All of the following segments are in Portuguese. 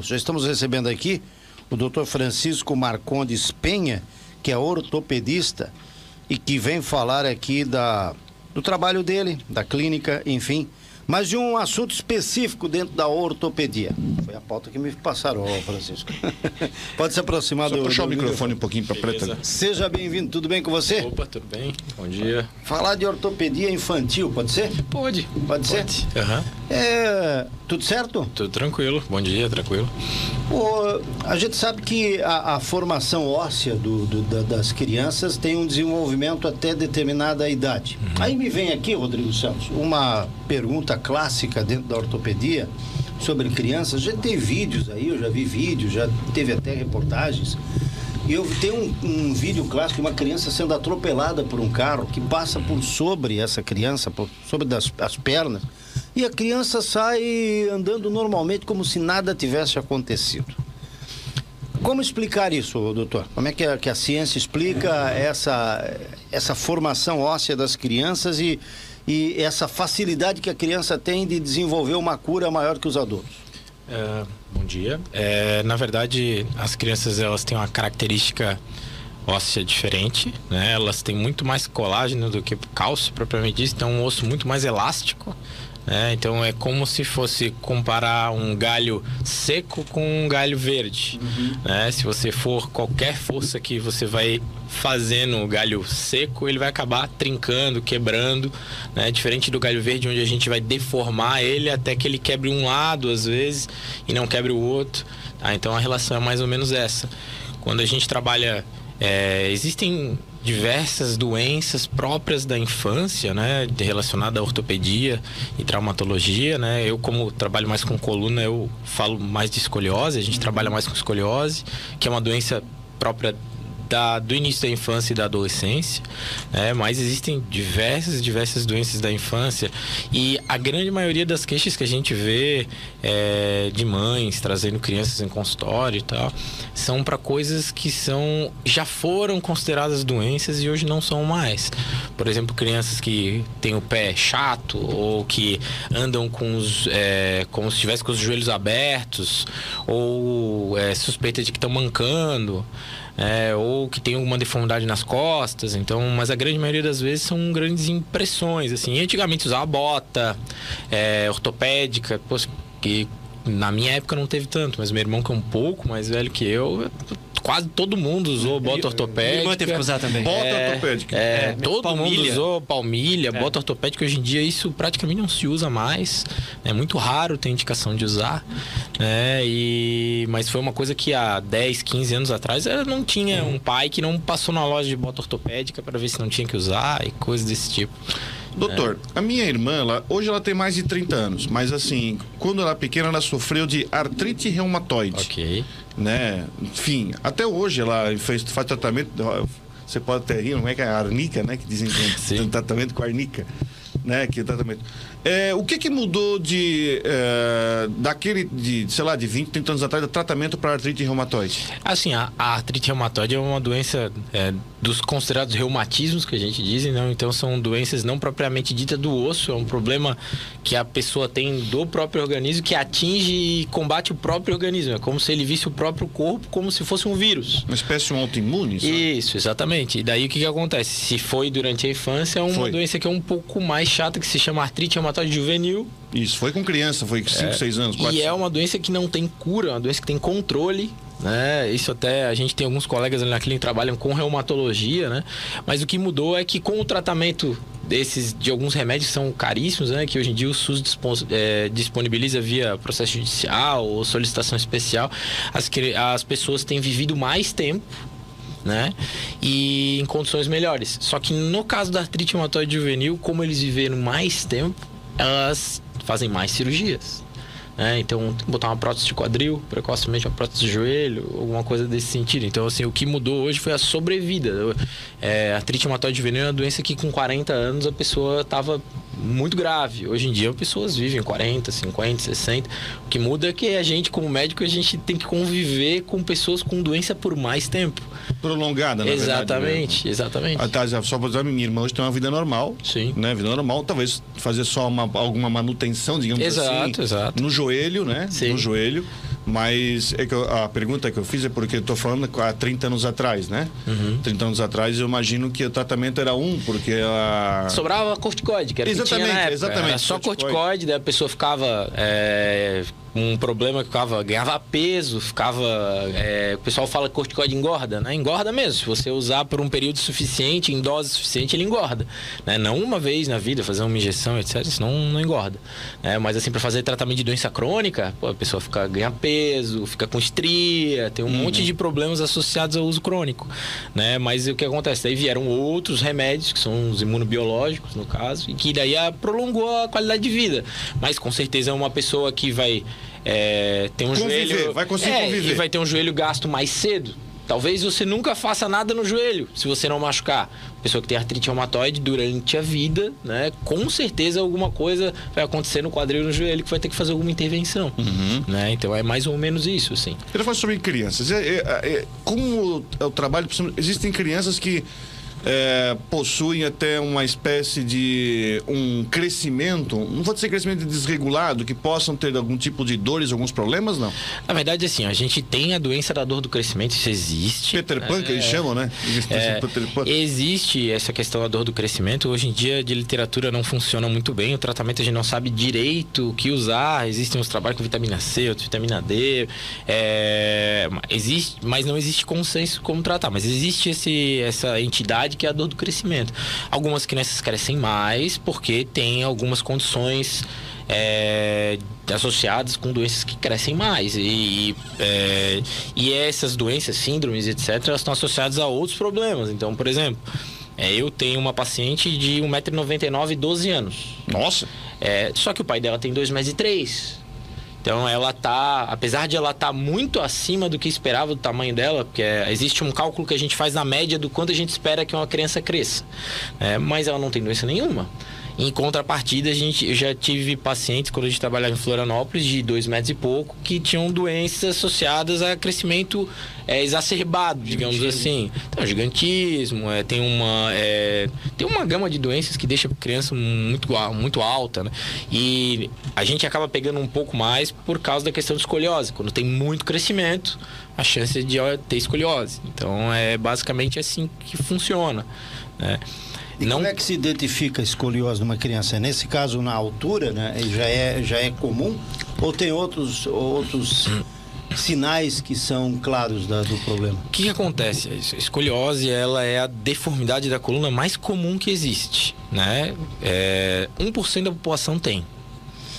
Já estamos recebendo aqui o Dr. Francisco Marcondes Penha, que é ortopedista e que vem falar aqui da, do trabalho dele, da clínica, enfim, mas de um assunto específico dentro da ortopedia. Foi a pauta que me passaram, Francisco. Pode se aproximar Só do. puxar do o microfone um pouquinho para preta. Seja bem-vindo, tudo bem com você? Opa, tudo bem? Bom dia. Falar de ortopedia infantil, pode ser? Pode. Pode ser? Aham. É. Tudo certo? Tudo tranquilo. Bom dia, tranquilo. O- a gente sabe que a, a formação óssea do- do- da- das crianças tem um desenvolvimento até determinada idade. Aí me vem aqui, Rodrigo Santos, uma pergunta clássica dentro da ortopedia sobre crianças. Já tem vídeos aí, eu já vi vídeos, já teve até reportagens. E eu tenho um, um vídeo clássico de uma criança sendo atropelada por um carro que passa por sobre essa criança, por sobre das, as pernas, e a criança sai andando normalmente como se nada tivesse acontecido. Como explicar isso, doutor? Como é que a, que a ciência explica essa, essa formação óssea das crianças e, e essa facilidade que a criança tem de desenvolver uma cura maior que os adultos? É, bom dia. É, na verdade, as crianças elas têm uma característica óssea diferente, né? Elas têm muito mais colágeno do que cálcio propriamente dito, então um osso muito mais elástico. né? Então é como se fosse comparar um galho seco com um galho verde. né? Se você for qualquer força que você vai fazendo o galho seco, ele vai acabar trincando, quebrando, né? Diferente do galho verde, onde a gente vai deformar ele até que ele quebre um lado às vezes e não quebre o outro. tá? Então a relação é mais ou menos essa. Quando a gente trabalha, é, existem diversas doenças próprias da infância, né, relacionada à ortopedia e traumatologia, né? Eu como trabalho mais com coluna, eu falo mais de escoliose, a gente trabalha mais com escoliose, que é uma doença própria da- do início da infância e da adolescência, né? mas existem diversas, diversas doenças da infância e a grande maioria das queixas que a gente vê é, de mães trazendo crianças em consultório e tal, são para coisas que são já foram consideradas doenças e hoje não são mais. Por exemplo, crianças que têm o pé chato ou que andam com os, é, como se estivesse com os joelhos abertos ou é, suspeita de que estão mancando é, ou que tem alguma deformidade nas costas, então, mas a grande maioria das vezes são grandes impressões, assim. Antigamente usava bota, é, ortopédica, que na minha época não teve tanto, mas meu irmão que é um pouco mais velho que eu, quase todo mundo usou bota ortopédica. Minha irmã teve que usar também. Bota É, ortopédica. É, É, todo mundo palmilha. usou palmilha, É. bota ortopédica. Hoje em dia isso praticamente não se usa mais. É muito raro ter indicação de usar. Né? E... Mas foi uma coisa que há 10, 15 anos atrás eu não tinha um pai que não passou na loja de bota ortopédica para ver se não tinha que usar e coisas desse tipo. Doutor, a minha irmã, ela, hoje ela tem mais de 30 anos, mas assim, quando ela era pequena, ela sofreu de artrite reumatoide. Ok. Né? Enfim, até hoje ela fez, faz tratamento. Você pode até rir, não é que é a arnica, né? Que dizem que tem tratamento com arnica. Né? Que é tratamento. É, o que que mudou de é, daquele de, sei lá, de 20, 30 anos atrás, do tratamento para artrite reumatoide? Assim, a, a artrite reumatoide é uma doença é, dos considerados reumatismos que a gente diz, não? então são doenças não propriamente ditas do osso, é um problema que a pessoa tem do próprio organismo que atinge e combate o próprio organismo. É como se ele visse o próprio corpo como se fosse um vírus. Uma espécie de um autoimune? sabe? Isso, exatamente. E daí o que, que acontece? Se foi durante a infância, é uma Foi. doença que é um pouco mais chata, que se chama artrite reumatoide juvenil. Isso, foi com criança, foi 5, 6 anos, 4 E é uma doença que não tem cura, é uma doença que tem controle. Né? Isso até a gente tem alguns colegas ali na clínica que trabalham com reumatologia, né? Mas o que mudou é que com o tratamento desses de alguns remédios que são caríssimos, né? Que hoje em dia o SUS eh, disponibiliza via processo judicial ou solicitação especial, as, as pessoas têm vivido mais tempo né? E em condições melhores. Só que no caso da artrite reumatoide juvenil, como eles viveram mais tempo, elas fazem mais cirurgias. Né? Então, botar uma prótese de quadril, precocemente uma prótese de joelho, alguma coisa desse sentido. Então, assim, o que mudou hoje foi a sobrevida. É, a artrite reumatoide juvenil é uma doença que com 40 anos a pessoa estava muito grave. Hoje em dia, pessoas vivem 40, 50, 60. O que muda é que a gente, como médico, a gente tem que conviver com pessoas com doença por mais tempo. prolongada, na exatamente, verdade. exatamente. né? Ah, tá, só pra dizer, minha irmã hoje tem uma vida normal. Sim. Né? Vida normal, talvez fazer só uma, alguma manutenção, digamos Exato, assim. exato. No joelho, né? Sim. No joelho. Mas é que eu, a pergunta que eu fiz é porque eu estou falando há 30 anos atrás, né? Uhum. 30 anos atrás eu imagino que o tratamento era um, porque a... Sobrava corticoide, que era exatamente, que tinha na época. Exatamente, era só corticoide, corticoide daí a pessoa ficava é, um problema que ficava, ganhava peso, ficava. É, o pessoal fala que corticoide engorda, né? Engorda mesmo. Se você usar por um período suficiente, em dose suficiente, ele engorda. Né? Não uma vez na vida, fazer uma injeção, etc. Senão não engorda. Né? Mas assim, para fazer tratamento de doença crônica, pô, a pessoa fica, ganha peso, fica com estria, tem um uhum. monte de problemas associados ao uso crônico. Né? Mas o que acontece? Daí vieram outros remédios, que são os imunobiológicos, no caso, e que daí a, prolongou a qualidade de vida. Mas com certeza é uma pessoa que vai é, tem um conviver, joelho. Vai conseguir é, conviver. E vai ter um joelho gasto mais cedo. Talvez você nunca faça nada no joelho, se você não machucar. Pessoa que tem artrite reumatoide durante a vida, né? Com certeza alguma coisa vai acontecer no quadril no joelho que vai ter que fazer alguma intervenção. Uhum. Né? Então é mais ou menos isso, assim. Quero falar sobre crianças. É, é, é, como é o trabalho, existem crianças que é, possuem até uma espécie de um crescimento, não vou dizer crescimento desregulado, que possam ter algum tipo de dores, alguns problemas, não? Na verdade, assim, a gente tem a doença da dor do crescimento, isso existe. Peter Pan, é, que eles chamam, né? É, existe essa questão da dor do crescimento. Hoje em dia, de literatura não funciona muito bem, o tratamento a gente não sabe direito o que usar. Existem uns trabalhos com vitamina C, outros vitamina D. É, existe, mas não existe consenso como tratar. Mas existe esse, essa entidade que é a dor do crescimento. Algumas crianças crescem mais porque tem algumas condições é, associadas com doenças que crescem mais. E, é, e essas doenças, síndromes, etc., elas estão associadas a outros problemas. Então, por exemplo, é, eu tenho uma paciente de 1,99m e 12 anos. Nossa! É, só que o pai dela tem 2,3m. Então ela tá, apesar de ela estar tá muito acima do que esperava do tamanho dela, porque é, existe um cálculo que a gente faz na média do quanto a gente espera que uma criança cresça, é, mas ela não tem doença nenhuma. Em contrapartida, a gente, eu já tive pacientes, quando a gente trabalhava em Florianópolis, de dois metros e pouco, que tinham doenças associadas a crescimento é, exacerbado, digamos gigantismo. assim. Então, gigantismo, é, tem, uma, é, tem uma gama de doenças que deixa a criança muito, muito alta, né? E a gente acaba pegando um pouco mais por causa da questão de escoliose. Quando tem muito crescimento, a chance de ter escoliose. Então, é basicamente assim que funciona, né? E não... como é que se identifica a escoliose numa criança? Nesse caso, na altura, né? Já é, já é comum? Ou tem outros, outros sinais que são claros da, do problema? O que, que, acontece? A escoliose ela é a deformidade da coluna mais comum que existe. Né? É, 1% da população tem.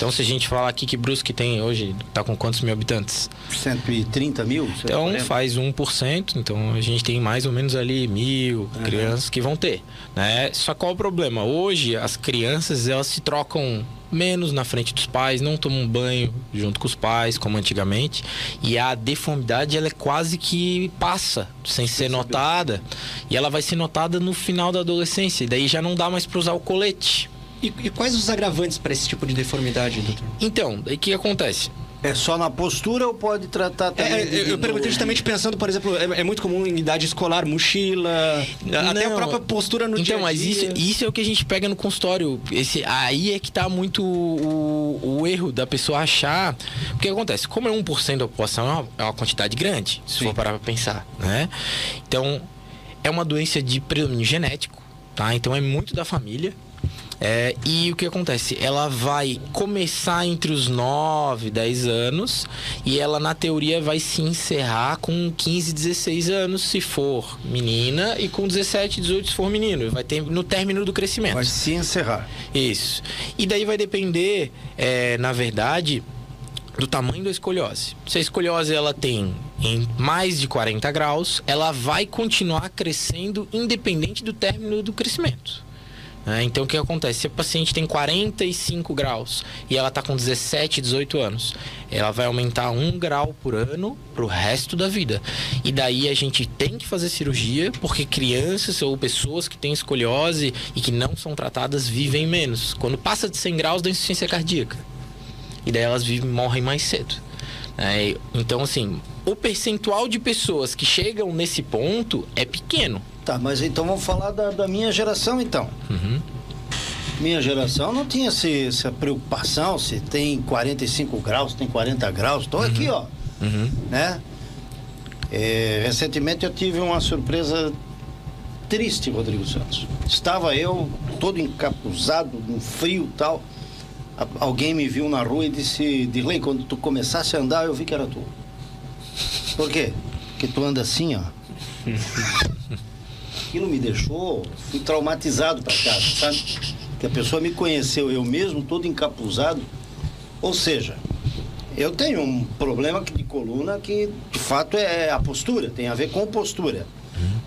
Então, se a gente falar aqui que Brusque tem hoje, está com quantos mil habitantes? 130 mil? Então, faz 1%. Então, a gente tem mais ou menos ali mil uhum. crianças que vão ter. Né? Só qual é o problema? Hoje, as crianças, elas se trocam menos na frente dos pais, não tomam banho junto com os pais, como antigamente. E a deformidade, ela é quase que passa, sem ser notada. E ela vai ser notada no final da adolescência. E daí já não dá mais para usar o colete. E, e quais os agravantes para esse tipo de deformidade, doutor? Então, o que acontece? É só na postura ou pode tratar é, também? É, eu perguntei justamente pensando, por exemplo, é, é, muito comum em idade escolar, mochila, Não, até a própria postura no então, dia Então, mas isso, isso é o que a gente pega no consultório. Esse, aí é que está muito o, o, erro da pessoa achar. O que acontece? Como é 1% da população, é uma, é uma quantidade grande, se Sim. for parar para pensar, né? Então, é uma doença de predomínio genético, tá? Então, é muito da família. É, e o que acontece? Ela vai começar entre os 9, 10 anos e ela, na teoria, vai se encerrar com 15, 16 anos, se for menina, e com 17, 18 se for menino. Vai ter no término do crescimento. Vai se encerrar. Isso. E daí vai depender, é, na verdade, do tamanho da escoliose. Se a escoliose ela tem em mais de 40 graus, ela vai continuar crescendo independente do término do crescimento. Né? Então o que acontece? Se a paciente tem 45 graus e ela está com 17, 18 anos, ela vai aumentar um grau por ano para o resto da vida. E daí a gente tem que fazer cirurgia porque crianças ou pessoas que têm escoliose e que não são tratadas vivem menos. Quando passa de 100 graus, dá insuficiência cardíaca. E daí elas vivem, morrem mais cedo. É, então, assim, o percentual de pessoas que chegam nesse ponto é pequeno. Tá, mas então vamos falar da, da minha geração então. Uhum. Minha geração não tinha esse, essa preocupação se tem 45 graus, tem 40 graus. Estou uhum. aqui, ó. Uhum. né? É, recentemente eu tive uma surpresa triste, Rodrigo Santos. Estava eu todo encapuzado, no frio e tal. Alguém me viu na rua e disse, Dirley, quando tu começasse a andar, eu vi que era tu. Por quê? Porque tu anda assim, ó. Aquilo me deixou, fui traumatizado para casa, sabe? Que a pessoa me conheceu, eu mesmo, todo encapuzado. Ou seja, eu tenho um problema de coluna que, de fato, é a postura, tem a ver com postura.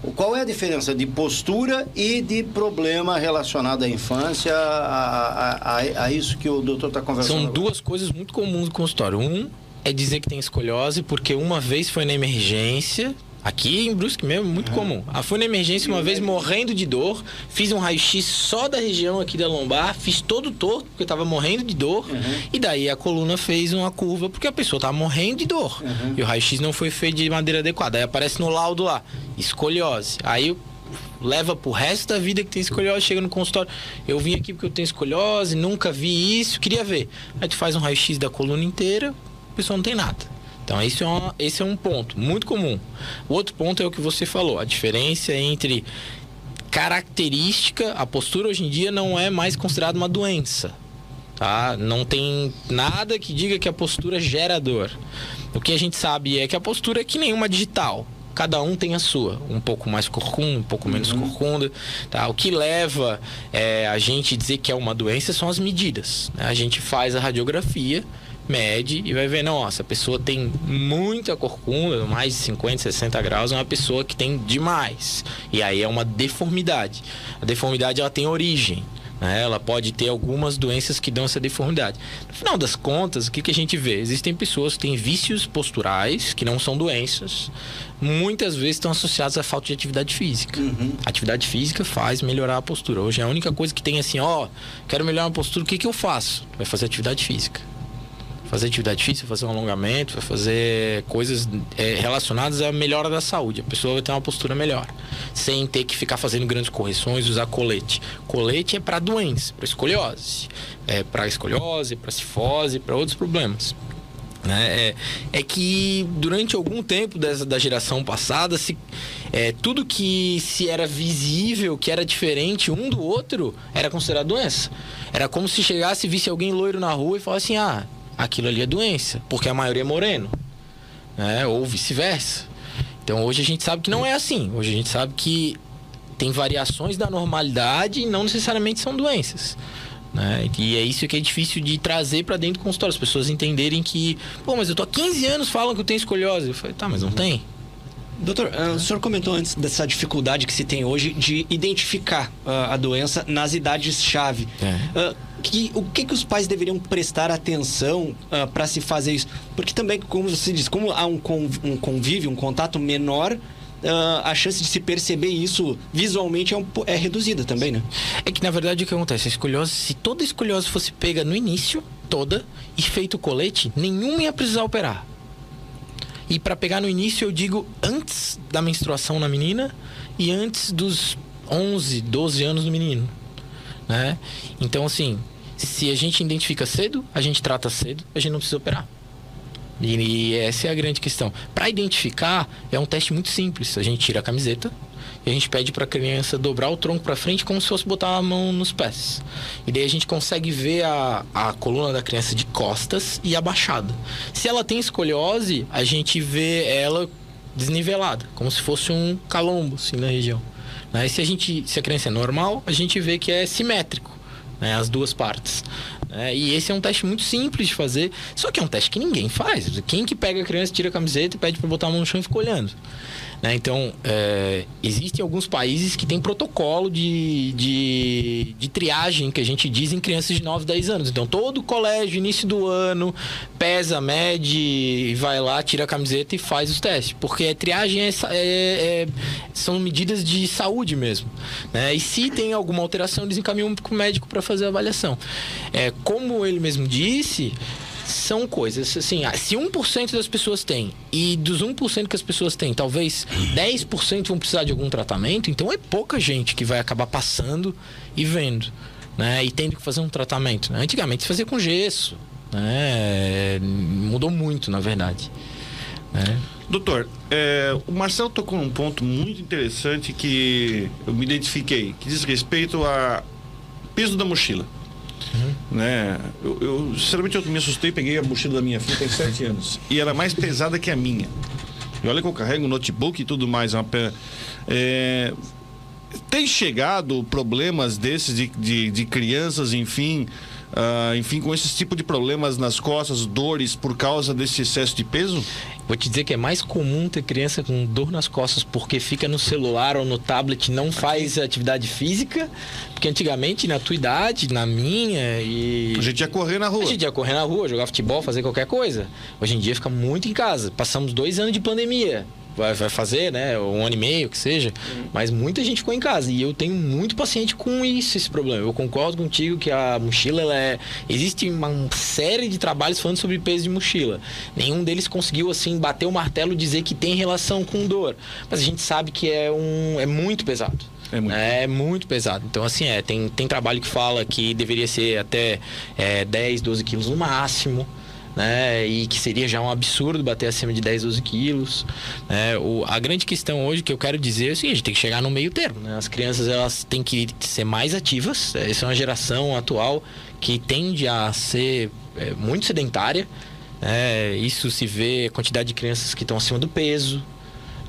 O Qual é a diferença de postura e de problema relacionado à infância, a, a, a, a isso que o doutor está conversando? São agora? duas coisas muito comuns no consultório. Um é dizer que tem escoliose porque uma vez foi na emergência. Aqui em Brusque mesmo, muito comum. Ah, fui na emergência uma vez morrendo de dor, fiz um raio-x só da região aqui da lombar, fiz todo torto porque eu tava morrendo de dor, e daí a coluna fez uma curva porque a pessoa tava morrendo de dor. E o raio-x não foi feito de maneira adequada. Aí aparece no laudo lá, escoliose. Aí leva pro resto da vida que tem escoliose, chega no consultório. Eu vim aqui porque eu tenho escoliose, nunca vi isso, queria ver. Aí tu faz um raio-x da coluna inteira, a pessoa não tem nada. Então esse é, uma- esse é um ponto muito comum. O outro ponto é o que você falou, a diferença entre característica, a postura hoje em dia não é mais considerada uma doença. Tá? Não tem nada que diga que a postura gera dor. O que a gente sabe é que a postura é que nenhuma digital. Cada um tem a sua, um pouco mais corcunda, um pouco menos corcunda. Tá? O que leva é, a gente dizer que é uma doença são as medidas. né? A gente faz a radiografia, mede e vai ver, nossa, a pessoa tem muita corcunda, mais de 50, 60 graus, é uma pessoa que tem demais. E aí é uma deformidade. A deformidade ela tem origem. né? Ela pode ter algumas doenças que dão essa deformidade. No final das contas, o que, que a gente vê? Existem pessoas que têm vícios posturais, que não são doenças, muitas vezes estão associados à falta de atividade física. Atividade física faz melhorar a postura. Hoje é a única coisa que tem assim, ó, quero melhorar a postura, o que, que eu faço? Vai fazer atividade física fazer atividade física, fazer um alongamento, fazer coisas é, relacionadas à melhora da saúde. A pessoa vai ter uma postura melhor, sem ter que ficar fazendo grandes correções, usar colete. Colete é para doença, para escoliose, é para escoliose, para cifose, para outros problemas. Né? É, é que durante algum tempo dessa, da geração passada, se, é, tudo que se era visível, que era diferente um do outro, era considerado doença. Era como se chegasse e visse alguém loiro na rua e falasse assim: ah, aquilo ali é doença, porque a maioria é moreno. Né? Ou vice-versa. Então hoje a gente sabe que não é assim. Hoje a gente sabe que tem variações da normalidade e não necessariamente são doenças. Né? E é isso que é difícil de trazer para dentro do consultório. As pessoas entenderem que, pô, mas eu tô há 15 anos falam que eu tenho escoliose. Eu falei, tá, mas não tem. Doutor, ah, o senhor comentou antes dessa dificuldade que se tem hoje de identificar ah, a doença nas idades-chave. É. Ah, que, o que, que os pais deveriam prestar atenção para se fazer isso? Porque também, como você diz, como há um, um convívio, um contato menor, ah, a chance de se perceber isso visualmente é, um é reduzida também, né? É que na verdade o que acontece? A escoliose, se toda escoliose fosse pega no início, toda, e feito o colete, nenhuma ia precisar operar. E para pegar no início, eu digo antes da menstruação na menina e antes dos 11, 12 anos do menino. Né? Então, assim, se a gente identifica cedo, a gente trata cedo, a gente não precisa operar. E, essa é a grande questão. Para identificar, é um teste muito simples. A gente tira a camiseta e a gente pede para a criança dobrar o tronco para frente como se fosse botar a mão nos pés. E daí a gente consegue ver a, a coluna da criança de costas e abaixada. Se ela tem escoliose, a gente vê ela desnivelada, como se fosse um calombo assim, na região. Né? Se a gente, se a criança é normal, a gente vê que é simétrico, né? as duas partes. né? e esse é um teste muito simples de fazer, só que é um teste que ninguém faz. Quem que pega a criança, tira a camiseta e pede para botar a mão no chão e fica olhando? Né? Então, é, existem alguns países que têm protocolo de, de, de triagem, que a gente diz em crianças de 9, 10 anos. Então, todo colégio, início do ano, pesa, mede, vai lá, tira a camiseta e faz os testes. Porque a triagem é, é- é- são medidas de saúde mesmo. Né? E se tem alguma alteração, eles encaminham para o médico para fazer a avaliação. É, como ele mesmo disse, são coisas assim, ah, se 1% das pessoas têm e dos 1% que as pessoas têm, talvez 10% vão precisar de algum tratamento, então é pouca gente que vai acabar passando e vendo, né? E tendo que fazer um tratamento. né? Antigamente se fazia com gesso, né? Mudou muito, na verdade. né? Doutor, é, o Marcelo tocou num ponto muito interessante que eu me identifiquei, que diz respeito a peso da mochila. Né? Eu, eu, sinceramente, eu me assustei, peguei a mochila da minha filha, tem sete anos, e ela é mais pesada que a minha. E olha que eu carrego o notebook e tudo mais. Uma, pe- é, tem chegado problemas desses de, de, de crianças, enfim, ah, enfim, com esse tipo de problemas nas costas, dores por causa desse excesso de peso? Vou te dizer que é mais comum ter criança com dor nas costas porque fica no celular ou no tablet, não faz atividade física. Porque antigamente, na tua idade, na minha e. A gente ia correr na rua. A gente ia correr na rua, jogar futebol, fazer qualquer coisa. Hoje em dia fica muito em casa. Passamos dois anos de pandemia. Vai, vai fazer, né? Um ano e meio, que seja. Mas muita gente ficou em casa. E eu tenho muito paciente com isso, esse problema. Eu concordo contigo que a mochila, ela é. Existe uma série de trabalhos falando sobre peso de mochila. Nenhum deles conseguiu, assim, bater o martelo e dizer que tem relação com dor. Mas a gente sabe que é, um, é muito pesado. É muito. É muito pesado. Então, assim, é, tem, tem trabalho que fala que deveria ser até é, 10, 12 quilos no máximo. Né? E que seria já um absurdo bater acima de 10, 12 quilos. Né? O, a grande questão hoje que eu quero dizer é o seguinte: tem que chegar no meio termo. Né? As crianças elas têm que ser mais ativas. Essa é uma geração atual que tende a ser é, muito sedentária. né? Isso se vê a quantidade de crianças que estão acima do peso,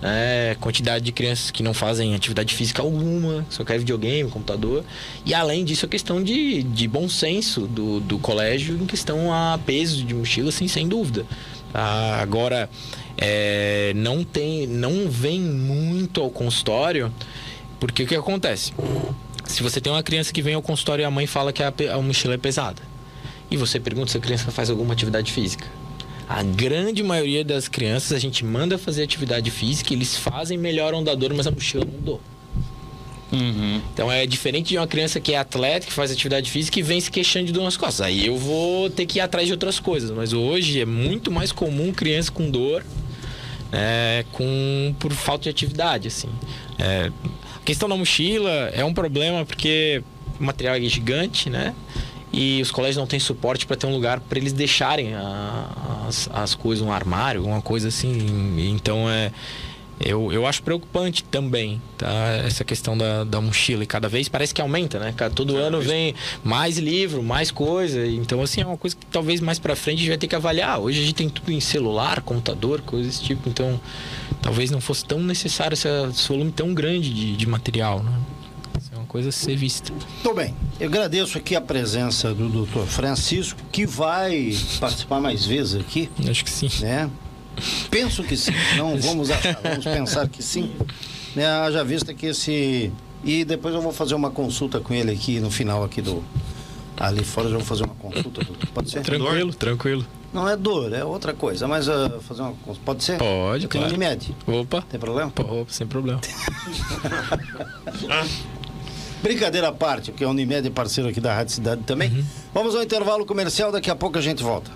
né? quantidade de crianças que não fazem atividade física alguma, só querem videogame, computador. E além disso, a questão de, de bom senso do, do colégio em questão a peso de mochila, assim, sem dúvida. Tá? Agora, é, não tem, não vem muito ao consultório, porque o que acontece? Se você tem uma criança que vem ao consultório e a mãe fala que a, a mochila é pesada, e você pergunta se a criança faz alguma atividade física. A grande maioria das crianças a gente manda fazer atividade física, eles fazem, melhoram da dor, mas a mochila não dor. Então é diferente de uma criança que é atleta, que faz atividade física e vem se queixando de dor nas costas. Aí eu vou ter que ir atrás de outras coisas. Mas hoje é muito mais comum criança com dor é, com, por falta de atividade, assim. É, a questão da mochila é um problema porque o material é gigante, né? E os colégios não têm suporte para ter um lugar para eles deixarem a- as, as coisas, um armário, alguma coisa assim. Então é. Eu, eu acho preocupante também, tá? Essa questão da, da mochila. E cada vez parece que aumenta, né? Todo ano vem mais livro, mais coisa. Então, assim, é uma coisa que talvez mais pra frente a gente vai ter que avaliar. Hoje a gente tem tudo em celular, computador, coisas desse tipo. Então, talvez não fosse tão necessário essa- esse volume tão grande de, de material, né? É coisa a ser vista. Muito bem. Eu agradeço aqui a presença do Dr. Francisco, que vai participar mais vezes aqui, Acho que sim. né? Penso que sim. Não vamos achar, vamos pensar que sim. Né? Haja vista que esse. E depois eu vou fazer uma consulta com ele aqui no final aqui do. Ali fora eu já vou fazer uma consulta, doutor. Pode ser? Tranquilo, tranquilo. Não é dor, é outra coisa. Mas ah, fazer uma consulta. Pode ser? Pode, tenho claro. Unimed. Opa. Tem problema? Opa, sem problema. Brincadeira à parte, porque a Unimed é parceiro aqui da Rádio Cidade também. Vamos ao intervalo comercial, daqui a pouco a gente volta.